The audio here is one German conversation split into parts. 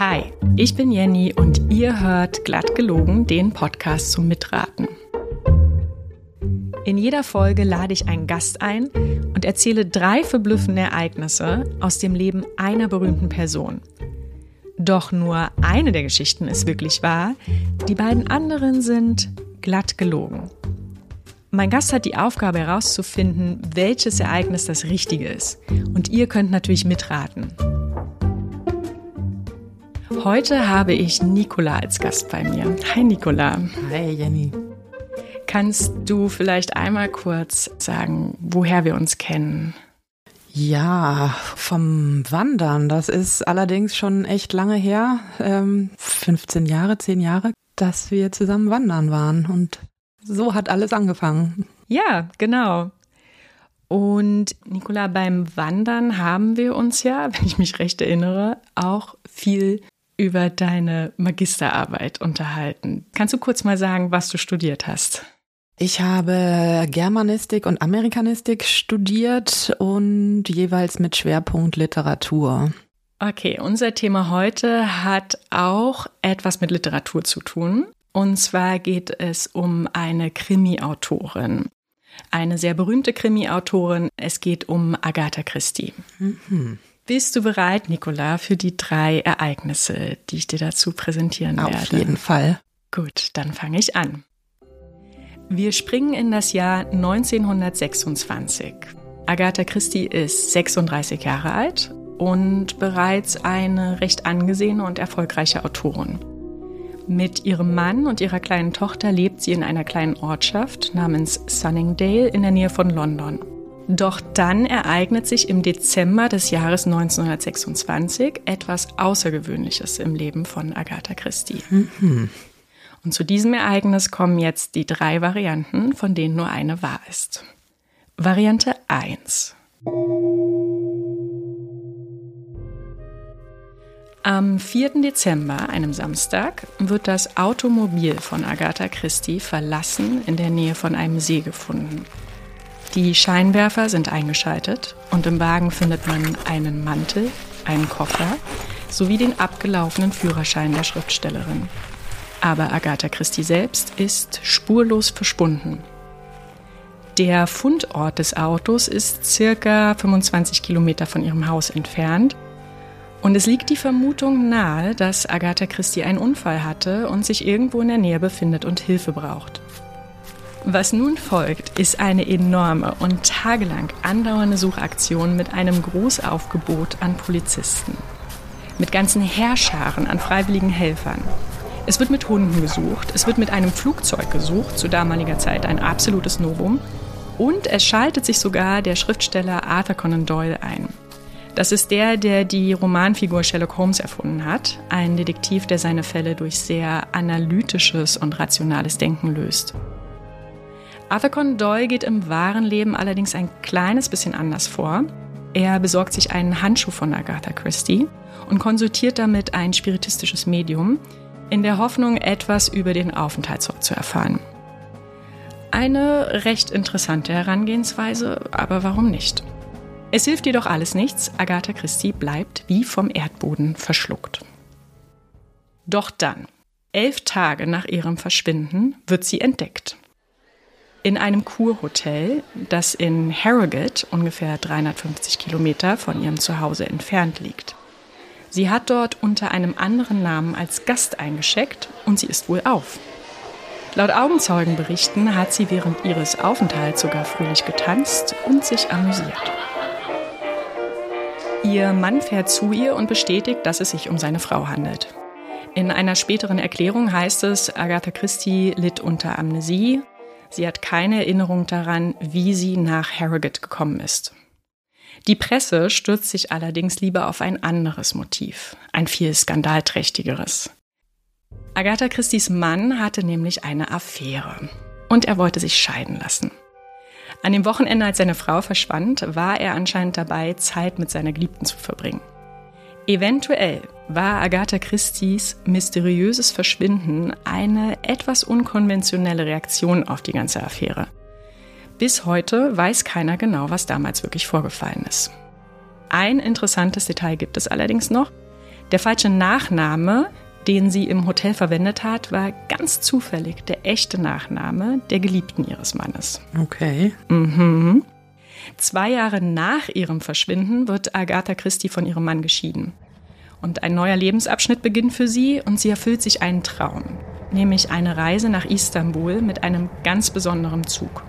Hi, ich bin Jenny und ihr hört Glatt gelogen, den Podcast zum Mitraten. In jeder Folge lade ich einen Gast ein und erzähle drei verblüffende Ereignisse aus dem Leben einer berühmten Person. Doch nur eine der Geschichten ist wirklich wahr, die beiden anderen sind glatt gelogen. Mein Gast hat die Aufgabe herauszufinden, welches Ereignis das Richtige ist. Und ihr könnt natürlich mitraten. Heute habe ich Nicola als Gast bei mir. Hi Nicola. Hi Jenny. Kannst du vielleicht einmal kurz sagen, woher wir uns kennen? Ja, vom Wandern. Das ist allerdings schon echt lange her. Ähm, 15 Jahre, 10 Jahre, dass wir zusammen wandern waren. Und so hat alles angefangen. Ja, genau. Und Nicola, beim Wandern haben wir uns ja, wenn ich mich recht erinnere, auch viel über deine Magisterarbeit unterhalten. Kannst du kurz mal sagen, was du studiert hast? Ich habe Germanistik und Amerikanistik studiert und jeweils mit Schwerpunkt Literatur. Okay, unser Thema heute hat auch etwas mit Literatur zu tun. Und zwar geht es um eine Krimi-Autorin. Eine sehr berühmte Krimi-Autorin. Es geht um Agatha Christie. Mhm. Bist du bereit, Nicola, für die drei Ereignisse, die ich dir dazu präsentieren Auf werde? Auf jeden Fall. Gut, dann fange ich an. Wir springen in das Jahr 1926. Agatha Christie ist 36 Jahre alt und bereits eine recht angesehene und erfolgreiche Autorin. Mit ihrem Mann und ihrer kleinen Tochter lebt sie in einer kleinen Ortschaft namens Sunningdale in der Nähe von London. Doch dann ereignet sich im Dezember des Jahres 1926 etwas Außergewöhnliches im Leben von Agatha Christie. Mhm. Und zu diesem Ereignis kommen jetzt die drei Varianten, von denen nur eine wahr ist. Variante 1. Am 4. Dezember, einem Samstag, wird das Automobil von Agatha Christie verlassen in der Nähe von einem See gefunden. Die Scheinwerfer sind eingeschaltet und im Wagen findet man einen Mantel, einen Koffer sowie den abgelaufenen Führerschein der Schriftstellerin. Aber Agatha Christie selbst ist spurlos verschwunden. Der Fundort des Autos ist circa 25 Kilometer von ihrem Haus entfernt. Und es liegt die Vermutung nahe, dass Agatha Christie einen Unfall hatte und sich irgendwo in der Nähe befindet und Hilfe braucht. Was nun folgt, ist eine enorme und tagelang andauernde Suchaktion mit einem Großaufgebot an Polizisten. Mit ganzen Heerscharen an freiwilligen Helfern. Es wird mit Hunden gesucht, es wird mit einem Flugzeug gesucht, zu damaliger Zeit ein absolutes Novum. Und es schaltet sich sogar der Schriftsteller Arthur Conan Doyle ein. Das ist der, der die Romanfigur Sherlock Holmes erfunden hat, ein Detektiv, der seine Fälle durch sehr analytisches und rationales Denken löst. Arthur Conan Doyle geht im wahren Leben allerdings ein kleines bisschen anders vor. Er besorgt sich einen Handschuh von Agatha Christie und konsultiert damit ein spiritistisches Medium, in der Hoffnung, etwas über den Aufenthaltsort zu erfahren. Eine recht interessante Herangehensweise, aber warum nicht? Es hilft jedoch alles nichts, Agatha Christie bleibt wie vom Erdboden verschluckt. Doch dann, elf Tage nach ihrem Verschwinden, wird sie entdeckt in einem Kurhotel, das in Harrogate, ungefähr 350 Kilometer von ihrem Zuhause entfernt liegt. Sie hat dort unter einem anderen Namen als Gast eingeschickt und sie ist wohl auf. Laut Augenzeugenberichten hat sie während ihres Aufenthalts sogar fröhlich getanzt und sich amüsiert. Ihr Mann fährt zu ihr und bestätigt, dass es sich um seine Frau handelt. In einer späteren Erklärung heißt es, Agatha Christie litt unter Amnesie Sie hat keine Erinnerung daran, wie sie nach Harrogate gekommen ist. Die Presse stürzt sich allerdings lieber auf ein anderes Motiv, ein viel skandalträchtigeres. Agatha Christies Mann hatte nämlich eine Affäre und er wollte sich scheiden lassen. An dem Wochenende, als seine Frau verschwand, war er anscheinend dabei, Zeit mit seiner Geliebten zu verbringen. Eventuell war Agatha Christie's mysteriöses Verschwinden eine etwas unkonventionelle Reaktion auf die ganze Affäre. Bis heute weiß keiner genau, was damals wirklich vorgefallen ist. Ein interessantes Detail gibt es allerdings noch. Der falsche Nachname, den sie im Hotel verwendet hat, war ganz zufällig der echte Nachname der Geliebten ihres Mannes. Okay. Mhm. Zwei Jahre nach ihrem Verschwinden wird Agatha Christie von ihrem Mann geschieden. Und ein neuer Lebensabschnitt beginnt für sie und sie erfüllt sich einen Traum, nämlich eine Reise nach Istanbul mit einem ganz besonderen Zug.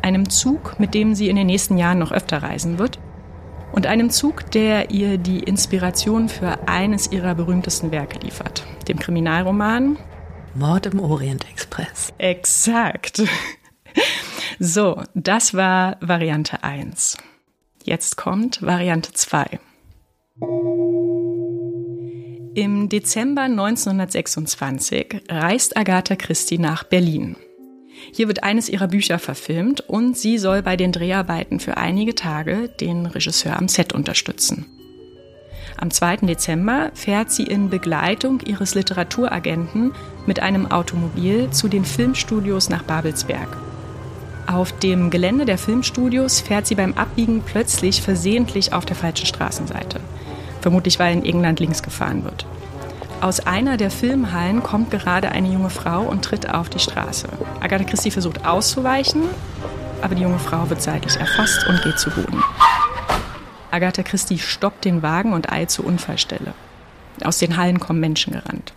Einem Zug, mit dem sie in den nächsten Jahren noch öfter reisen wird. Und einem Zug, der ihr die Inspiration für eines ihrer berühmtesten Werke liefert, dem Kriminalroman Mord im Orient Express. Exakt. So, das war Variante 1. Jetzt kommt Variante 2. Im Dezember 1926 reist Agatha Christie nach Berlin. Hier wird eines ihrer Bücher verfilmt und sie soll bei den Dreharbeiten für einige Tage den Regisseur am Set unterstützen. Am 2. Dezember fährt sie in Begleitung ihres Literaturagenten mit einem Automobil zu den Filmstudios nach Babelsberg. Auf dem Gelände der Filmstudios fährt sie beim Abbiegen plötzlich versehentlich auf der falschen Straßenseite. Vermutlich, weil in England links gefahren wird. Aus einer der Filmhallen kommt gerade eine junge Frau und tritt auf die Straße. Agatha Christie versucht auszuweichen, aber die junge Frau wird seitlich erfasst und geht zu Boden. Agatha Christie stoppt den Wagen und eilt zur Unfallstelle. Aus den Hallen kommen Menschen gerannt.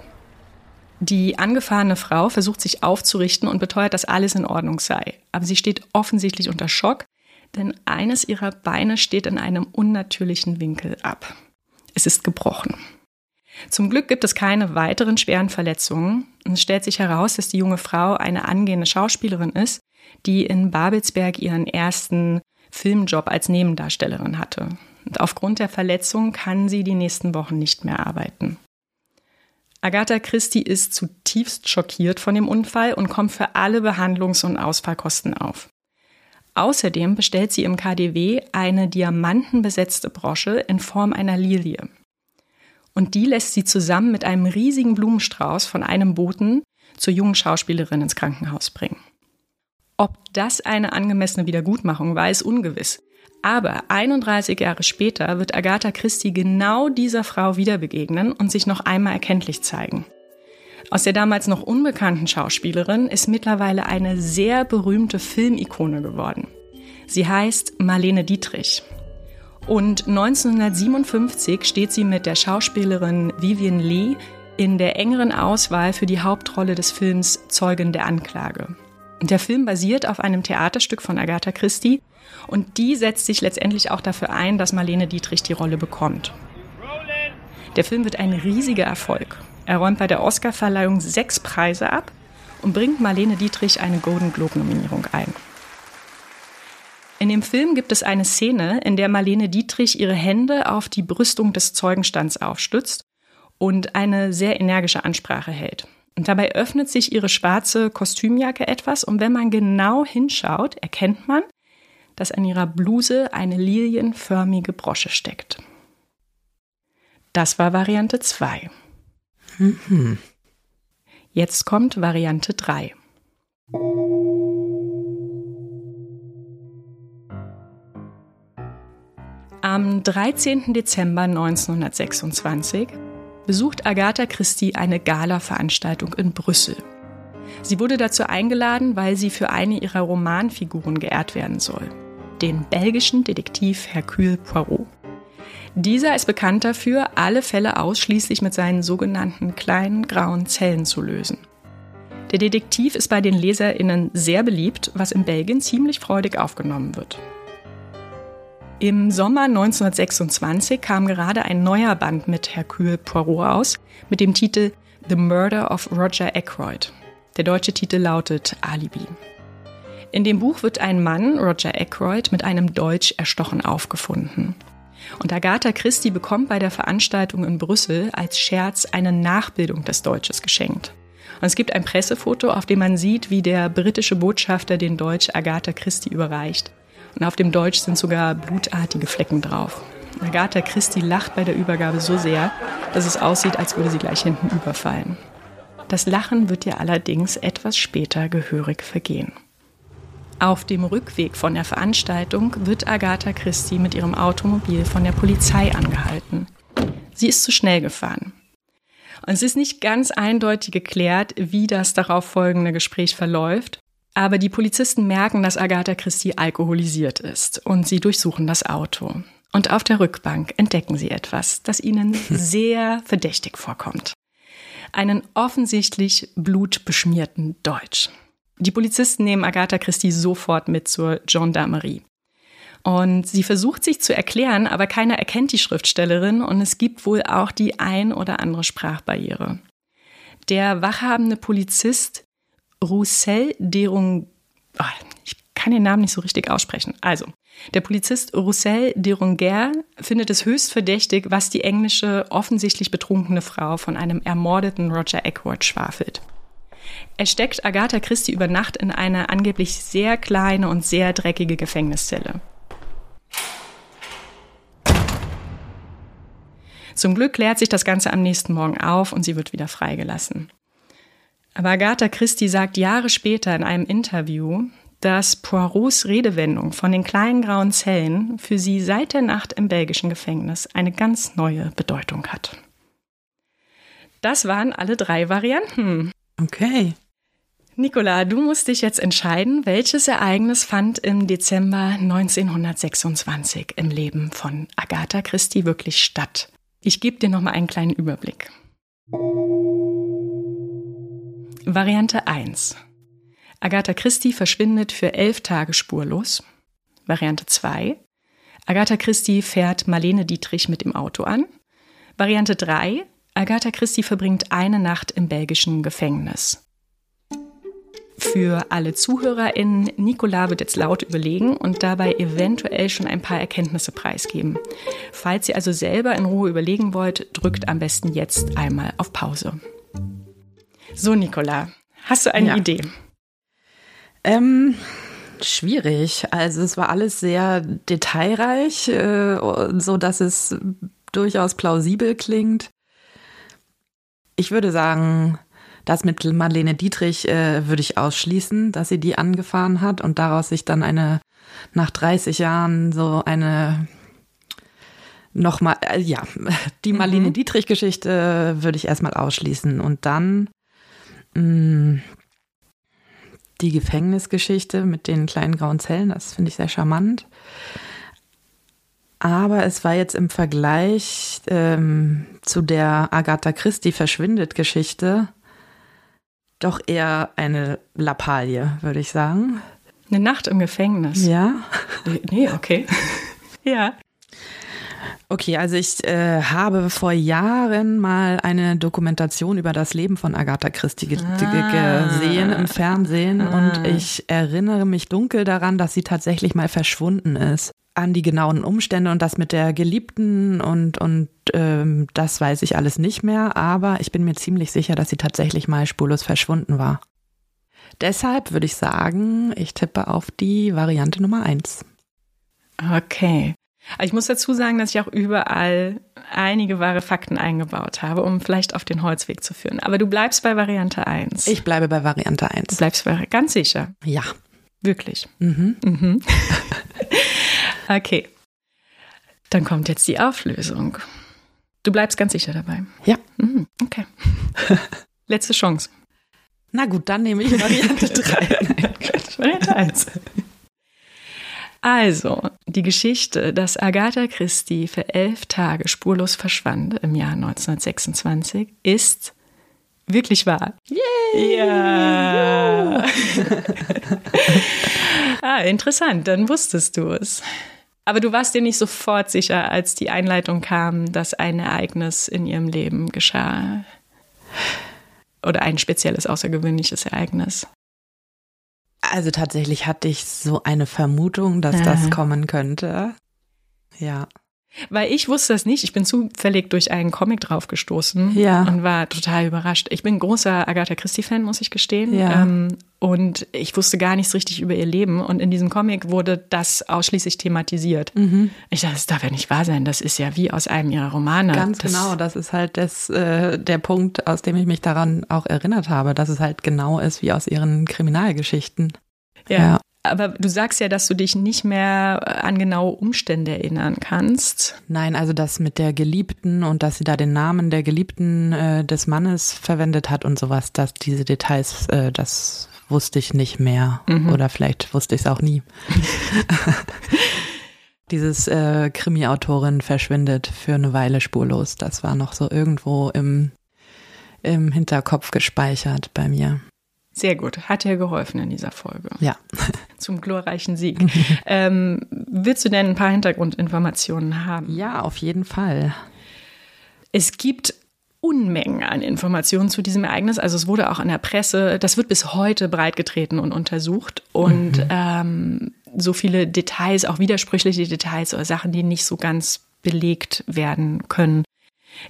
Die angefahrene Frau versucht sich aufzurichten und beteuert, dass alles in Ordnung sei. Aber sie steht offensichtlich unter Schock, denn eines ihrer Beine steht in einem unnatürlichen Winkel ab. Es ist gebrochen. Zum Glück gibt es keine weiteren schweren Verletzungen. Es stellt sich heraus, dass die junge Frau eine angehende Schauspielerin ist, die in Babelsberg ihren ersten Filmjob als Nebendarstellerin hatte. Und aufgrund der Verletzung kann sie die nächsten Wochen nicht mehr arbeiten. Agatha Christie ist zutiefst schockiert von dem Unfall und kommt für alle Behandlungs- und Ausfallkosten auf. Außerdem bestellt sie im KDW eine diamantenbesetzte Brosche in Form einer Lilie. Und die lässt sie zusammen mit einem riesigen Blumenstrauß von einem Boten zur jungen Schauspielerin ins Krankenhaus bringen. Ob das eine angemessene Wiedergutmachung war, ist ungewiss. Aber 31 Jahre später wird Agatha Christie genau dieser Frau wieder begegnen und sich noch einmal erkenntlich zeigen. Aus der damals noch unbekannten Schauspielerin ist mittlerweile eine sehr berühmte Filmikone geworden. Sie heißt Marlene Dietrich. Und 1957 steht sie mit der Schauspielerin Vivian Lee in der engeren Auswahl für die Hauptrolle des Films Zeugen der Anklage. Der Film basiert auf einem Theaterstück von Agatha Christie und die setzt sich letztendlich auch dafür ein, dass Marlene Dietrich die Rolle bekommt. Der Film wird ein riesiger Erfolg. Er räumt bei der Oscarverleihung sechs Preise ab und bringt Marlene Dietrich eine Golden Globe-Nominierung ein. In dem Film gibt es eine Szene, in der Marlene Dietrich ihre Hände auf die Brüstung des Zeugenstands aufstützt und eine sehr energische Ansprache hält. Und dabei öffnet sich ihre schwarze Kostümjacke etwas und wenn man genau hinschaut, erkennt man, dass an ihrer Bluse eine lilienförmige Brosche steckt. Das war Variante 2. Mhm. Jetzt kommt Variante 3. Am 13. Dezember 1926 besucht Agatha Christie eine Gala-Veranstaltung in Brüssel. Sie wurde dazu eingeladen, weil sie für eine ihrer Romanfiguren geehrt werden soll den belgischen Detektiv Hercule Poirot. Dieser ist bekannt dafür, alle Fälle ausschließlich mit seinen sogenannten kleinen grauen Zellen zu lösen. Der Detektiv ist bei den LeserInnen sehr beliebt, was in Belgien ziemlich freudig aufgenommen wird. Im Sommer 1926 kam gerade ein neuer Band mit Hercule Poirot aus, mit dem Titel The Murder of Roger Ackroyd. Der deutsche Titel lautet Alibi. In dem Buch wird ein Mann, Roger Ackroyd, mit einem Deutsch erstochen aufgefunden. Und Agatha Christie bekommt bei der Veranstaltung in Brüssel als Scherz eine Nachbildung des Deutsches geschenkt. Und es gibt ein Pressefoto, auf dem man sieht, wie der britische Botschafter den Deutsch Agatha Christie überreicht. Und auf dem Deutsch sind sogar blutartige Flecken drauf. Agatha Christie lacht bei der Übergabe so sehr, dass es aussieht, als würde sie gleich hinten überfallen. Das Lachen wird ihr allerdings etwas später gehörig vergehen. Auf dem Rückweg von der Veranstaltung wird Agatha Christie mit ihrem Automobil von der Polizei angehalten. Sie ist zu schnell gefahren. Und es ist nicht ganz eindeutig geklärt, wie das darauf folgende Gespräch verläuft. Aber die Polizisten merken, dass Agatha Christie alkoholisiert ist und sie durchsuchen das Auto. Und auf der Rückbank entdecken sie etwas, das ihnen sehr verdächtig vorkommt. Einen offensichtlich blutbeschmierten Deutsch. Die Polizisten nehmen Agatha Christie sofort mit zur Gendarmerie. Und sie versucht sich zu erklären, aber keiner erkennt die Schriftstellerin und es gibt wohl auch die ein oder andere Sprachbarriere. Der wachhabende Polizist Roussel Derung, oh, ich kann den Namen nicht so richtig aussprechen. Also, der Polizist Roussel Derunger findet es höchst verdächtig, was die englische, offensichtlich betrunkene Frau von einem ermordeten Roger Eckworth schwafelt. Er steckt Agatha Christie über Nacht in eine angeblich sehr kleine und sehr dreckige Gefängniszelle. Zum Glück klärt sich das Ganze am nächsten Morgen auf und sie wird wieder freigelassen. Aber Agatha Christie sagt Jahre später in einem Interview, dass Poirots Redewendung von den kleinen grauen Zellen für sie seit der Nacht im belgischen Gefängnis eine ganz neue Bedeutung hat. Das waren alle drei Varianten. Okay. Nicola, du musst dich jetzt entscheiden, welches Ereignis fand im Dezember 1926 im Leben von Agatha Christie wirklich statt. Ich gebe dir noch mal einen kleinen Überblick. Variante 1. Agatha Christie verschwindet für elf Tage spurlos. Variante 2. Agatha Christie fährt Marlene Dietrich mit dem Auto an. Variante 3. Agatha Christie verbringt eine Nacht im belgischen Gefängnis. Für alle ZuhörerInnen, Nicola wird jetzt laut überlegen und dabei eventuell schon ein paar Erkenntnisse preisgeben. Falls ihr also selber in Ruhe überlegen wollt, drückt am besten jetzt einmal auf Pause. So, Nicola, hast du eine ja. Idee? Ähm, schwierig. Also es war alles sehr detailreich, äh, so dass es durchaus plausibel klingt. Ich würde sagen, das mit Marlene Dietrich äh, würde ich ausschließen, dass sie die angefahren hat und daraus sich dann eine nach 30 Jahren so eine nochmal, äh, ja, die Marlene mhm. Dietrich Geschichte würde ich erstmal ausschließen und dann die Gefängnisgeschichte mit den kleinen grauen Zellen, das finde ich sehr charmant. Aber es war jetzt im Vergleich ähm, zu der Agatha Christie verschwindet Geschichte doch eher eine Lappalie, würde ich sagen. Eine Nacht im Gefängnis. Ja. Nee, okay. ja. Okay, also ich äh, habe vor Jahren mal eine Dokumentation über das Leben von Agatha Christie ge ah. gesehen im Fernsehen ah. und ich erinnere mich dunkel daran, dass sie tatsächlich mal verschwunden ist. An die genauen Umstände und das mit der Geliebten und, und ähm, das weiß ich alles nicht mehr, aber ich bin mir ziemlich sicher, dass sie tatsächlich mal spurlos verschwunden war. Deshalb würde ich sagen, ich tippe auf die Variante Nummer eins. Okay. Ich muss dazu sagen, dass ich auch überall einige wahre Fakten eingebaut habe, um vielleicht auf den Holzweg zu führen. Aber du bleibst bei Variante 1. Ich bleibe bei Variante 1. Du bleibst bei ganz sicher. Ja. Wirklich. Mhm. Mhm. okay. Dann kommt jetzt die Auflösung. Du bleibst ganz sicher dabei. Ja. Mhm. Okay. Letzte Chance. Na gut, dann nehme ich Variante 3. Nein, Variante 1. Also, die Geschichte, dass Agatha Christie für elf Tage spurlos verschwand im Jahr 1926, ist wirklich wahr. Yay! Ja! ah, interessant, dann wusstest du es. Aber du warst dir nicht sofort sicher, als die Einleitung kam, dass ein Ereignis in ihrem Leben geschah. Oder ein spezielles, außergewöhnliches Ereignis. Also tatsächlich hatte ich so eine Vermutung, dass das kommen könnte. Ja. Weil ich wusste das nicht. Ich bin zufällig durch einen Comic draufgestoßen ja. und war total überrascht. Ich bin großer Agatha Christie-Fan, muss ich gestehen. Ja. Ähm, und ich wusste gar nichts richtig über ihr Leben. Und in diesem Comic wurde das ausschließlich thematisiert. Mhm. Ich dachte, das darf ja nicht wahr sein. Das ist ja wie aus einem ihrer Romane. Ganz das genau. Das ist halt das, äh, der Punkt, aus dem ich mich daran auch erinnert habe, dass es halt genau ist wie aus ihren Kriminalgeschichten. Ja. ja. Aber du sagst ja, dass du dich nicht mehr an genaue Umstände erinnern kannst. Nein, also das mit der Geliebten und dass sie da den Namen der Geliebten äh, des Mannes verwendet hat und sowas, dass diese Details, äh, das wusste ich nicht mehr. Mhm. Oder vielleicht wusste ich es auch nie. Dieses äh, Krimi-Autorin verschwindet für eine Weile spurlos. Das war noch so irgendwo im, im Hinterkopf gespeichert bei mir. Sehr gut, hat ja geholfen in dieser Folge. Ja. Zum glorreichen Sieg. ähm, willst du denn ein paar Hintergrundinformationen haben? Ja, auf jeden Fall. Es gibt Unmengen an Informationen zu diesem Ereignis. Also es wurde auch in der Presse, das wird bis heute breitgetreten und untersucht. Und mhm. ähm, so viele Details, auch widersprüchliche Details oder Sachen, die nicht so ganz belegt werden können.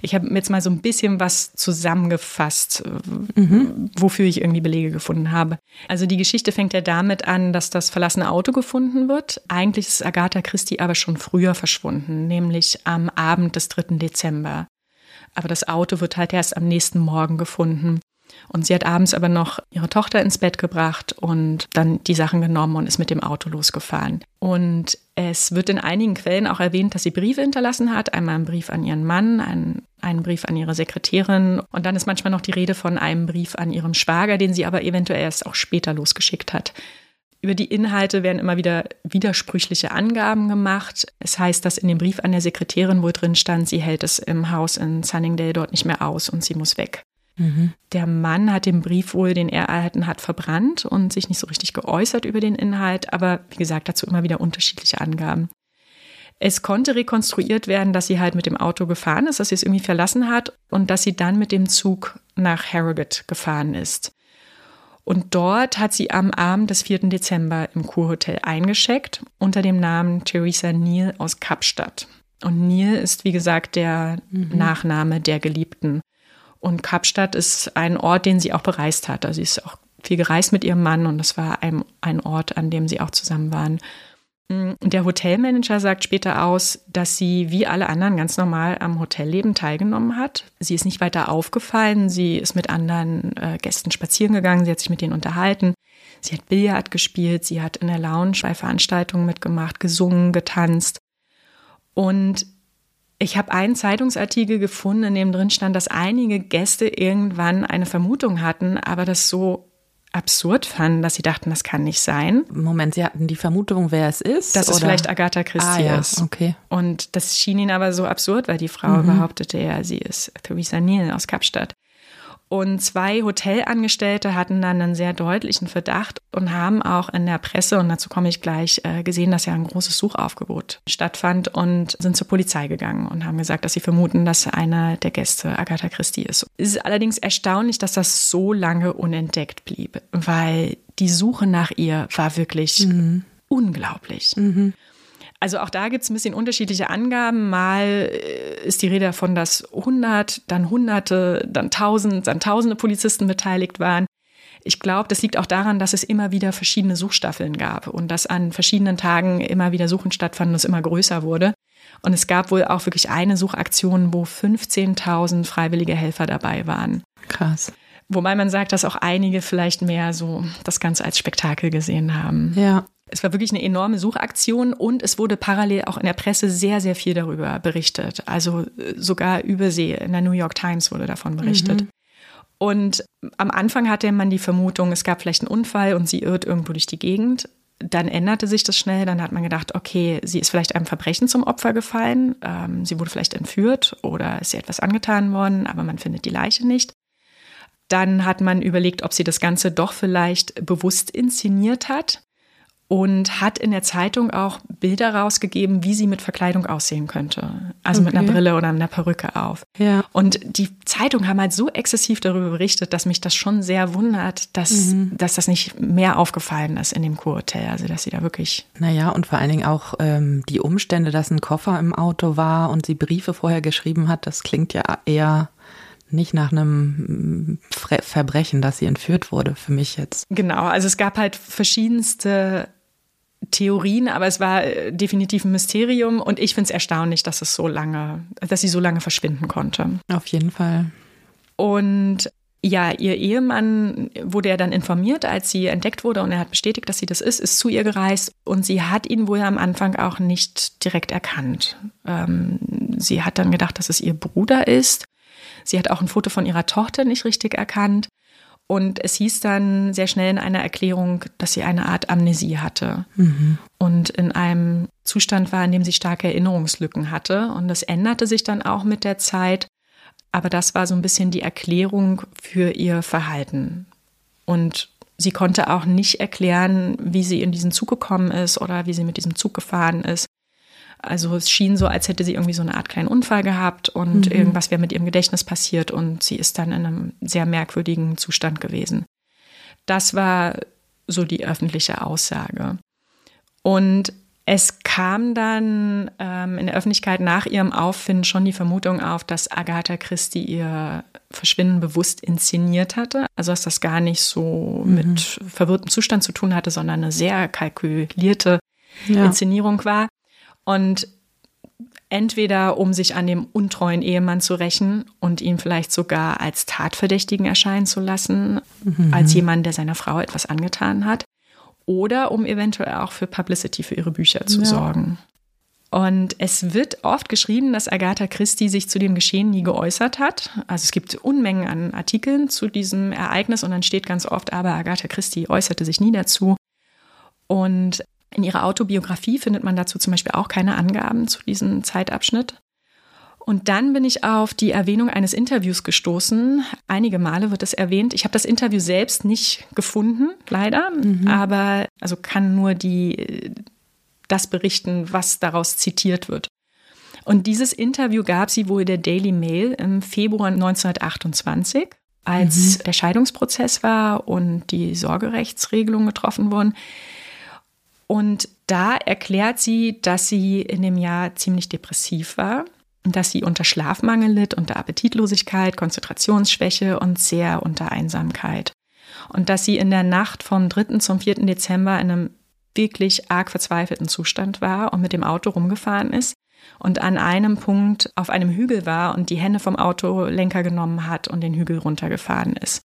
Ich habe jetzt mal so ein bisschen was zusammengefasst, mhm. wofür ich irgendwie Belege gefunden habe. Also die Geschichte fängt ja damit an, dass das verlassene Auto gefunden wird. Eigentlich ist Agatha Christie aber schon früher verschwunden, nämlich am Abend des 3. Dezember. Aber das Auto wird halt erst am nächsten Morgen gefunden. Und sie hat abends aber noch ihre Tochter ins Bett gebracht und dann die Sachen genommen und ist mit dem Auto losgefahren. Und es wird in einigen Quellen auch erwähnt, dass sie Briefe hinterlassen hat. Einmal einen Brief an ihren Mann, einen, einen Brief an ihre Sekretärin. Und dann ist manchmal noch die Rede von einem Brief an ihrem Schwager, den sie aber eventuell erst auch später losgeschickt hat. Über die Inhalte werden immer wieder widersprüchliche Angaben gemacht. Es heißt, dass in dem Brief an der Sekretärin wohl drin stand, sie hält es im Haus in Sunningdale dort nicht mehr aus und sie muss weg. Mhm. Der Mann hat den Brief wohl, den er erhalten hat, verbrannt und sich nicht so richtig geäußert über den Inhalt, aber wie gesagt, dazu immer wieder unterschiedliche Angaben. Es konnte rekonstruiert werden, dass sie halt mit dem Auto gefahren ist, dass sie es irgendwie verlassen hat und dass sie dann mit dem Zug nach Harrogate gefahren ist. Und dort hat sie am Abend des 4. Dezember im Kurhotel eingeschickt unter dem Namen Theresa Neal aus Kapstadt. Und Neal ist, wie gesagt, der mhm. Nachname der Geliebten. Und Kapstadt ist ein Ort, den sie auch bereist hat. Also sie ist auch viel gereist mit ihrem Mann und das war ein, ein Ort, an dem sie auch zusammen waren. Mm, der Hotelmanager sagt später aus, dass sie wie alle anderen ganz normal am Hotelleben teilgenommen hat. Sie ist nicht weiter aufgefallen, sie ist mit anderen äh, Gästen spazieren gegangen, sie hat sich mit denen unterhalten, sie hat Billard gespielt, sie hat in der Lounge bei Veranstaltungen mitgemacht, gesungen, getanzt. Und ich habe einen Zeitungsartikel gefunden, in dem drin stand, dass einige Gäste irgendwann eine Vermutung hatten, aber das so absurd fanden, dass sie dachten, das kann nicht sein. Moment, sie hatten die Vermutung, wer es ist? Dass oder? es vielleicht Agatha Christie ah, ja. ist. Okay. Und das schien ihnen aber so absurd, weil die Frau mhm. behauptete ja, sie ist Theresa Neal aus Kapstadt. Und zwei Hotelangestellte hatten dann einen sehr deutlichen Verdacht und haben auch in der Presse, und dazu komme ich gleich, äh, gesehen, dass ja ein großes Suchaufgebot stattfand und sind zur Polizei gegangen und haben gesagt, dass sie vermuten, dass einer der Gäste Agatha Christie ist. Es ist allerdings erstaunlich, dass das so lange unentdeckt blieb, weil die Suche nach ihr war wirklich mhm. unglaublich. Mhm. Also auch da gibt es ein bisschen unterschiedliche Angaben. Mal äh, ist die Rede davon, dass 100, dann Hunderte, dann Tausend, dann Tausende Polizisten beteiligt waren. Ich glaube, das liegt auch daran, dass es immer wieder verschiedene Suchstaffeln gab und dass an verschiedenen Tagen immer wieder Suchen stattfanden und es immer größer wurde. Und es gab wohl auch wirklich eine Suchaktion, wo 15.000 freiwillige Helfer dabei waren. Krass. Wobei man sagt, dass auch einige vielleicht mehr so das Ganze als Spektakel gesehen haben. Ja. Es war wirklich eine enorme Suchaktion und es wurde parallel auch in der Presse sehr, sehr viel darüber berichtet. Also äh, sogar übersee, in der New York Times wurde davon berichtet. Mhm. Und am Anfang hatte man die Vermutung, es gab vielleicht einen Unfall und sie irrt irgendwo durch die Gegend. Dann änderte sich das schnell. Dann hat man gedacht, okay, sie ist vielleicht einem Verbrechen zum Opfer gefallen. Ähm, sie wurde vielleicht entführt oder ist ihr etwas angetan worden, aber man findet die Leiche nicht. Dann hat man überlegt, ob sie das Ganze doch vielleicht bewusst inszeniert hat und hat in der Zeitung auch Bilder rausgegeben, wie sie mit Verkleidung aussehen könnte. Also okay. mit einer Brille oder einer Perücke auf. Ja. Und die Zeitung haben halt so exzessiv darüber berichtet, dass mich das schon sehr wundert, dass, mhm. dass das nicht mehr aufgefallen ist in dem Kurhotel. Also dass sie da wirklich. Naja, und vor allen Dingen auch ähm, die Umstände, dass ein Koffer im Auto war und sie Briefe vorher geschrieben hat, das klingt ja eher nicht nach einem Verbrechen, dass sie entführt wurde, für mich jetzt. Genau, also es gab halt verschiedenste Theorien, aber es war äh, definitiv ein Mysterium und ich finde es erstaunlich, dass es so lange, dass sie so lange verschwinden konnte. Auf jeden Fall. Und ja, ihr Ehemann wurde ja dann informiert, als sie entdeckt wurde und er hat bestätigt, dass sie das ist, ist zu ihr gereist und sie hat ihn wohl am Anfang auch nicht direkt erkannt. Ähm, sie hat dann gedacht, dass es ihr Bruder ist. Sie hat auch ein Foto von ihrer Tochter nicht richtig erkannt. Und es hieß dann sehr schnell in einer Erklärung, dass sie eine Art Amnesie hatte mhm. und in einem Zustand war, in dem sie starke Erinnerungslücken hatte. Und das änderte sich dann auch mit der Zeit. Aber das war so ein bisschen die Erklärung für ihr Verhalten. Und sie konnte auch nicht erklären, wie sie in diesen Zug gekommen ist oder wie sie mit diesem Zug gefahren ist. Also es schien so, als hätte sie irgendwie so eine Art kleinen Unfall gehabt und mhm. irgendwas wäre mit ihrem Gedächtnis passiert und sie ist dann in einem sehr merkwürdigen Zustand gewesen. Das war so die öffentliche Aussage. Und es kam dann ähm, in der Öffentlichkeit nach ihrem Auffinden schon die Vermutung auf, dass Agatha Christie ihr Verschwinden bewusst inszeniert hatte. Also dass das gar nicht so mhm. mit verwirrtem Zustand zu tun hatte, sondern eine sehr kalkulierte ja. Inszenierung war. Und entweder um sich an dem untreuen Ehemann zu rächen und ihn vielleicht sogar als Tatverdächtigen erscheinen zu lassen, mhm. als jemand, der seiner Frau etwas angetan hat oder um eventuell auch für Publicity für ihre Bücher zu ja. sorgen. Und es wird oft geschrieben, dass Agatha Christie sich zu dem Geschehen nie geäußert hat. Also es gibt Unmengen an Artikeln zu diesem Ereignis und dann steht ganz oft, aber Agatha Christie äußerte sich nie dazu. Und in ihrer Autobiografie findet man dazu zum Beispiel auch keine Angaben zu diesem Zeitabschnitt. Und dann bin ich auf die Erwähnung eines Interviews gestoßen. Einige Male wird es erwähnt. Ich habe das Interview selbst nicht gefunden, leider, mhm. aber also kann nur die das berichten, was daraus zitiert wird. Und dieses Interview gab sie wohl der Daily Mail im Februar 1928, als mhm. der Scheidungsprozess war und die Sorgerechtsregelungen getroffen wurden. Und da erklärt sie, dass sie in dem Jahr ziemlich depressiv war dass sie unter Schlafmangel litt, unter Appetitlosigkeit, Konzentrationsschwäche und sehr unter Einsamkeit. Und dass sie in der Nacht vom 3. zum 4. Dezember in einem wirklich arg verzweifelten Zustand war und mit dem Auto rumgefahren ist und an einem Punkt auf einem Hügel war und die Hände vom Autolenker genommen hat und den Hügel runtergefahren ist.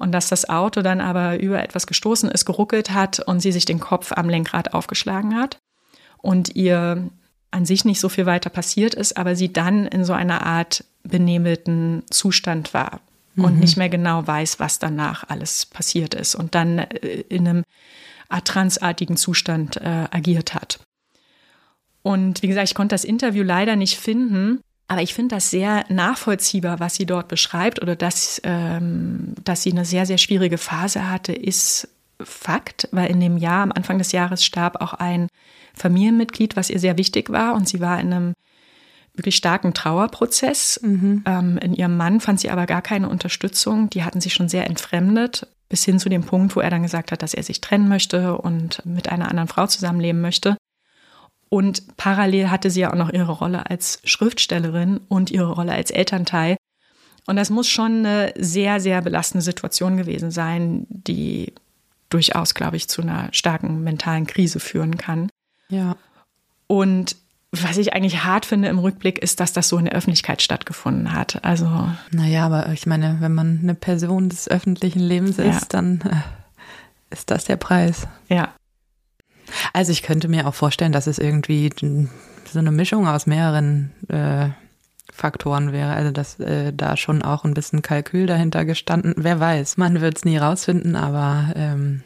Und dass das Auto dann aber über etwas gestoßen ist, geruckelt hat und sie sich den Kopf am Lenkrad aufgeschlagen hat und ihr an sich nicht so viel weiter passiert ist, aber sie dann in so einer Art benebelten Zustand war mhm. und nicht mehr genau weiß, was danach alles passiert ist und dann äh, in einem Art transartigen Zustand äh, agiert hat. Und wie gesagt, ich konnte das Interview leider nicht finden, aber ich finde das sehr nachvollziehbar, was sie dort beschreibt oder dass, ähm, dass sie eine sehr, sehr schwierige Phase hatte, ist Fakt, weil in dem Jahr, am Anfang des Jahres, starb auch ein Familienmitglied, was ihr sehr wichtig war. Und sie war in einem wirklich starken Trauerprozess. Mhm. Ähm, in ihrem Mann fand sie aber gar keine Unterstützung. Die hatten sich schon sehr entfremdet, bis hin zu dem Punkt, wo er dann gesagt hat, dass er sich trennen möchte und mit einer anderen Frau zusammenleben möchte. Und parallel hatte sie ja auch noch ihre Rolle als Schriftstellerin und ihre Rolle als Elternteil. Und das muss schon eine sehr, sehr belastende Situation gewesen sein, die durchaus, glaube ich, zu einer starken mentalen Krise führen kann. Ja. Und was ich eigentlich hart finde im Rückblick, ist, dass das so in der Öffentlichkeit stattgefunden hat. Also. Naja, aber ich meine, wenn man eine Person des öffentlichen Lebens ist, ja. dann äh, ist das der Preis. Ja. Also ich könnte mir auch vorstellen, dass es irgendwie so eine Mischung aus mehreren äh, Faktoren wäre. Also dass äh, da schon auch ein bisschen Kalkül dahinter gestanden. Wer weiß, man wird es nie rausfinden, aber ähm,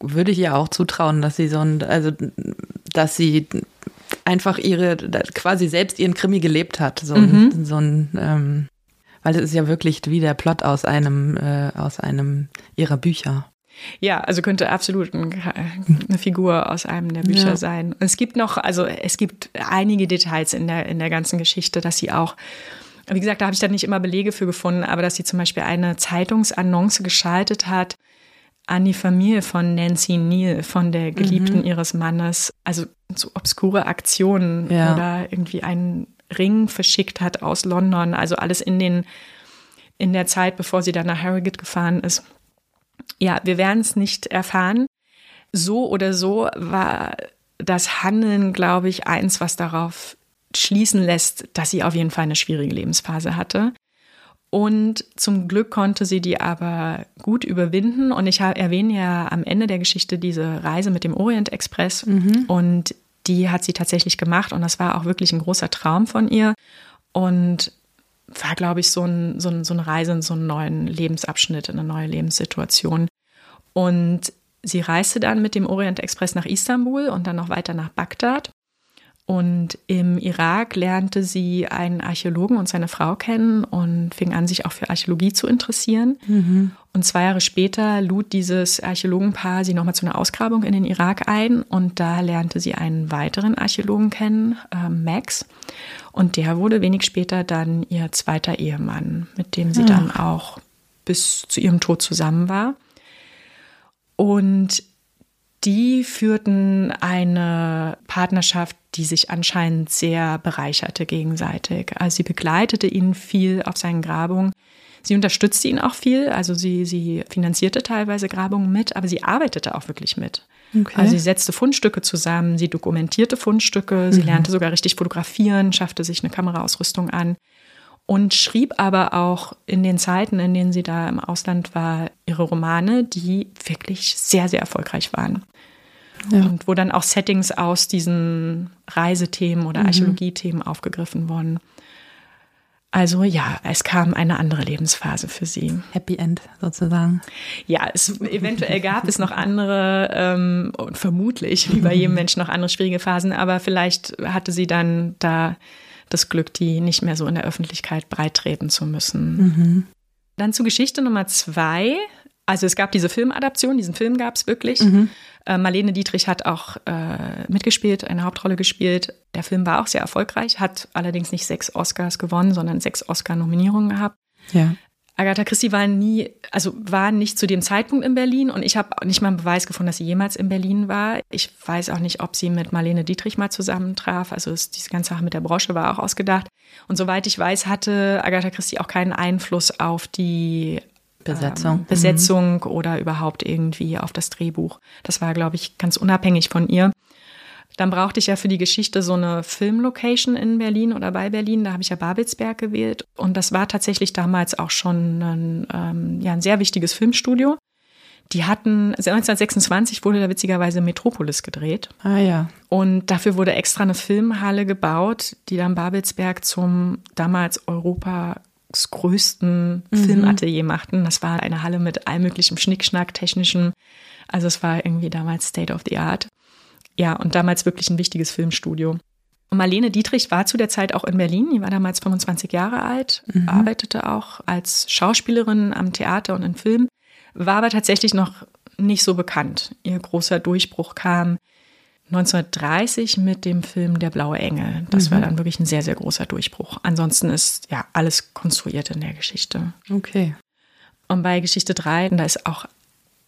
würde ich ihr auch zutrauen, dass sie so ein, also dass sie einfach ihre, quasi selbst ihren Krimi gelebt hat. So, mhm. ein, so ein, ähm, weil es ist ja wirklich wie der Plot aus einem, äh, aus einem ihrer Bücher. Ja, also könnte absolut eine Figur aus einem der Bücher ja. sein. Es gibt noch, also es gibt einige Details in der, in der ganzen Geschichte, dass sie auch, wie gesagt, da habe ich dann nicht immer Belege für gefunden, aber dass sie zum Beispiel eine Zeitungsannonce geschaltet hat, an die Familie von Nancy Neal, von der Geliebten mhm. ihres Mannes. Also so obskure Aktionen ja. oder irgendwie einen Ring verschickt hat aus London. Also alles in den in der Zeit, bevor sie dann nach Harrogate gefahren ist. Ja, wir werden es nicht erfahren. So oder so war das Handeln, glaube ich, eins, was darauf schließen lässt, dass sie auf jeden Fall eine schwierige Lebensphase hatte. Und zum Glück konnte sie die aber gut überwinden. Und ich erwähne ja am Ende der Geschichte diese Reise mit dem Orient Express. Mhm. Und die hat sie tatsächlich gemacht. Und das war auch wirklich ein großer Traum von ihr. Und war, glaube ich, so, ein, so, ein, so eine Reise in so einen neuen Lebensabschnitt, in eine neue Lebenssituation. Und sie reiste dann mit dem Orient Express nach Istanbul und dann noch weiter nach Bagdad. Und im Irak lernte sie einen Archäologen und seine Frau kennen und fing an, sich auch für Archäologie zu interessieren. Mhm. Und zwei Jahre später lud dieses Archäologenpaar sie nochmal zu einer Ausgrabung in den Irak ein. Und da lernte sie einen weiteren Archäologen kennen, äh, Max. Und der wurde wenig später dann ihr zweiter Ehemann, mit dem sie Ach. dann auch bis zu ihrem Tod zusammen war. Und die führten eine Partnerschaft, die sich anscheinend sehr bereicherte gegenseitig. Also sie begleitete ihn viel auf seinen Grabungen. Sie unterstützte ihn auch viel, also sie, sie finanzierte teilweise Grabungen mit, aber sie arbeitete auch wirklich mit. Okay. Also sie setzte Fundstücke zusammen, sie dokumentierte Fundstücke, sie mhm. lernte sogar richtig fotografieren, schaffte sich eine Kameraausrüstung an und schrieb aber auch in den Zeiten, in denen sie da im Ausland war, ihre Romane, die wirklich sehr, sehr erfolgreich waren. Ja. Und wo dann auch Settings aus diesen Reisethemen oder mhm. Archäologiethemen aufgegriffen wurden. Also ja, es kam eine andere Lebensphase für sie. Happy End sozusagen. Ja, es, eventuell gab es noch andere ähm, und vermutlich, wie bei jedem Menschen, noch andere schwierige Phasen, aber vielleicht hatte sie dann da das Glück, die nicht mehr so in der Öffentlichkeit breitreten zu müssen. Mhm. Dann zu Geschichte Nummer zwei. Also es gab diese Filmadaption, diesen Film gab es wirklich. Mhm. Äh, Marlene Dietrich hat auch äh, mitgespielt, eine Hauptrolle gespielt. Der Film war auch sehr erfolgreich, hat allerdings nicht sechs Oscars gewonnen, sondern sechs Oscar-Nominierungen gehabt. Ja. Agatha Christie war nie, also war nicht zu dem Zeitpunkt in Berlin und ich habe nicht mal einen Beweis gefunden, dass sie jemals in Berlin war. Ich weiß auch nicht, ob sie mit Marlene Dietrich mal zusammentraf. Also ist, diese ganze Sache mit der Brosche war auch ausgedacht. Und soweit ich weiß, hatte Agatha Christie auch keinen Einfluss auf die Besetzung, ähm, Besetzung mhm. oder überhaupt irgendwie auf das Drehbuch. Das war, glaube ich, ganz unabhängig von ihr. Dann brauchte ich ja für die Geschichte so eine Filmlocation in Berlin oder bei Berlin. Da habe ich ja Babelsberg gewählt. Und das war tatsächlich damals auch schon ein, ähm, ja, ein sehr wichtiges Filmstudio. Die hatten, 1926 also wurde da witzigerweise Metropolis gedreht. Ah ja. Und dafür wurde extra eine Filmhalle gebaut, die dann Babelsberg zum damals Europa größten mhm. Filmatelier machten. Das war eine Halle mit allem möglichen Schnickschnack, technischen. Also es war irgendwie damals State of the Art. Ja, und damals wirklich ein wichtiges Filmstudio. Und Marlene Dietrich war zu der Zeit auch in Berlin. Die war damals 25 Jahre alt, mhm. arbeitete auch als Schauspielerin am Theater und in Film, war aber tatsächlich noch nicht so bekannt. Ihr großer Durchbruch kam 1930 mit dem Film Der blaue Engel. Das mhm. war dann wirklich ein sehr, sehr großer Durchbruch. Ansonsten ist ja alles konstruiert in der Geschichte. Okay. Und bei Geschichte 3, da ist auch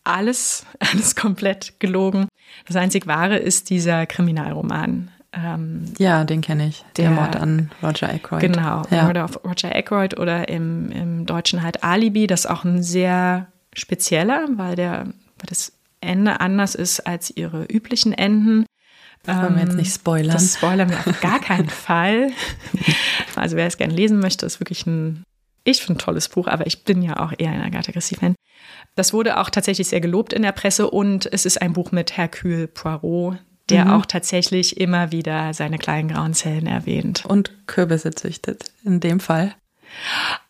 alles, alles komplett gelogen. Das einzig Wahre ist dieser Kriminalroman. Ähm, ja, den kenne ich. Der, der, Mord an Roger Ackroyd. Genau, ja. Mord auf Roger Ackroyd oder im, im Deutschen halt Alibi. Das ist auch ein sehr spezieller, weil, der, weil das Ende anders ist als ihre üblichen Enden. Das wollen wir jetzt nicht spoilern. Das spoilern wir auf gar keinen Fall. Also wer es gerne lesen möchte, ist wirklich ein, ich finde ein tolles Buch, aber ich bin ja auch eher ein Agatha Christie-Fan. Das wurde auch tatsächlich sehr gelobt in der Presse und es ist ein Buch mit Hercule Poirot, der mhm. auch tatsächlich immer wieder seine kleinen grauen Zellen erwähnt. Und Kürbisse züchtet, in dem Fall.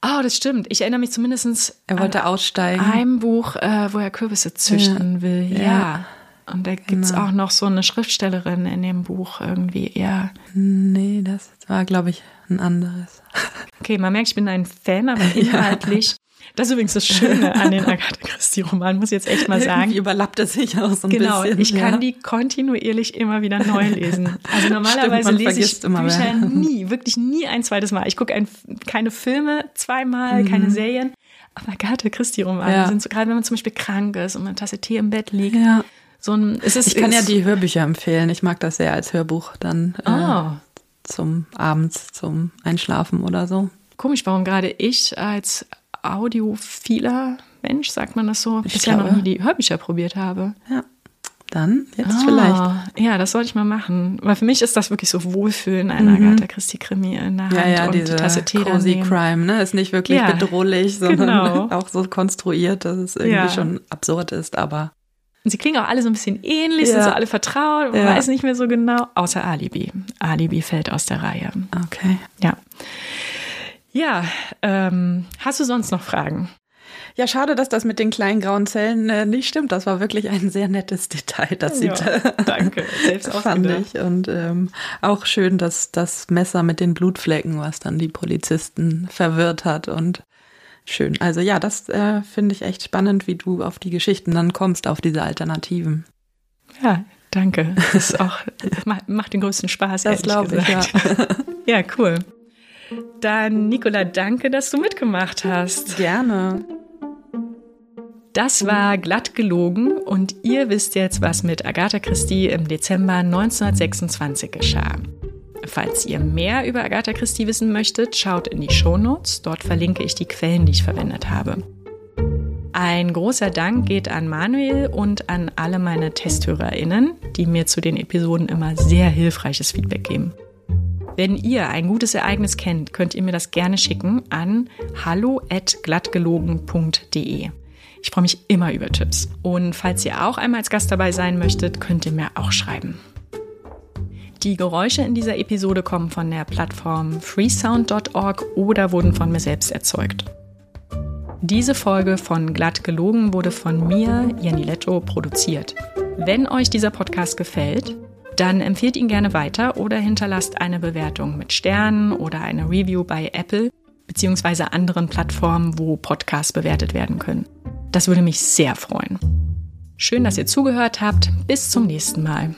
Oh, das stimmt. Ich erinnere mich zumindest er wollte aussteigen. Einem Buch, äh, wo er Kürbisse züchten ja. will. Ja. ja. Und da gibt es genau. auch noch so eine Schriftstellerin in dem Buch irgendwie, ja. Nee, das war, glaube ich, ein anderes. Okay, man merkt, ich bin ein Fan, aber inhaltlich das ist übrigens das Schöne an den Agatha Christie-Romanen, muss ich jetzt echt mal sagen. Wie überlappt es sich auch so ein genau, bisschen. Genau, ich kann ja. die kontinuierlich immer wieder neu lesen. Also normalerweise Stimmt, lese ich Bücher mehr. nie, wirklich nie ein zweites Mal. Ich gucke keine Filme zweimal, mhm. keine Serien. Aber Agatha Christie-Romane ja. sind so, gerade wenn man zum Beispiel krank ist und eine Tasse Tee im Bett liegt. Ja. So ein, es ist, ich kann ja die Hörbücher empfehlen. Ich mag das sehr als Hörbuch dann oh. äh, zum abends zum Einschlafen oder so. Komisch, warum gerade ich als audiophiler Mensch, sagt man das so, ich bisher noch nie die Hörbücher probiert habe. Ja. Dann jetzt Ah, vielleicht. Ja, das sollte ich mal machen. Weil für mich ist das wirklich so Wohlfühlen, ein Agatha Christie-Krimi in der Hand Ja, ja, und diese die Tasse Tee cozy. Crime, ne? Ist nicht wirklich Ja, bedrohlich, sondern genau. auch so konstruiert, dass es irgendwie Ja. schon absurd ist, aber Und sie klingen auch alle so ein bisschen ähnlich, Ja. sind so alle vertraut, man Ja. weiß nicht mehr so genau, außer Alibi. Alibi fällt aus der Reihe. okay. Ja. Ja, ähm, hast du sonst noch Fragen? Ja, schade, dass das mit den kleinen grauen Zellen äh, nicht stimmt. Das war wirklich ein sehr nettes Detail, das Ja, sieht danke. Selbst fand ich. Und ähm, auch schön, dass das Messer mit den Blutflecken, was dann die Polizisten verwirrt hat und schön. Also ja, das äh, finde ich echt spannend, wie du auf die Geschichten dann kommst, auf diese Alternativen. Ja, danke. Das ist auch, macht, den größten Spaß, Das glaube ich, ja. Ja, cool. Dann, Nicola, danke, dass du mitgemacht hast. Gerne. Das war glatt gelogen und ihr wisst jetzt, was mit Agatha Christie im Dezember 1926 geschah. Falls ihr mehr über Agatha Christie wissen möchtet, schaut in die Shownotes. Dort verlinke ich die Quellen, die ich verwendet habe. Ein großer Dank geht an Manuel und an alle meine TesthörerInnen, die mir zu den Episoden immer sehr hilfreiches Feedback geben. Wenn ihr ein gutes Ereignis kennt, könnt ihr mir das gerne schicken an hallo@glattgelogen.de. Ich freue mich immer über Tipps. Und falls ihr auch einmal als Gast dabei sein möchtet, könnt ihr mir auch schreiben. Die Geräusche in dieser Episode kommen von der Plattform freesound.org oder wurden von mir selbst erzeugt. Diese Folge von Glatt gelogen wurde von mir, Jenny Letto, produziert. Wenn euch dieser Podcast gefällt, dann empfehlt ihn gerne weiter oder hinterlasst eine Bewertung mit Sternen oder eine Review bei Apple bzw. anderen Plattformen, wo Podcasts bewertet werden können. Das würde mich sehr freuen. Schön, dass ihr zugehört habt. Bis zum nächsten Mal.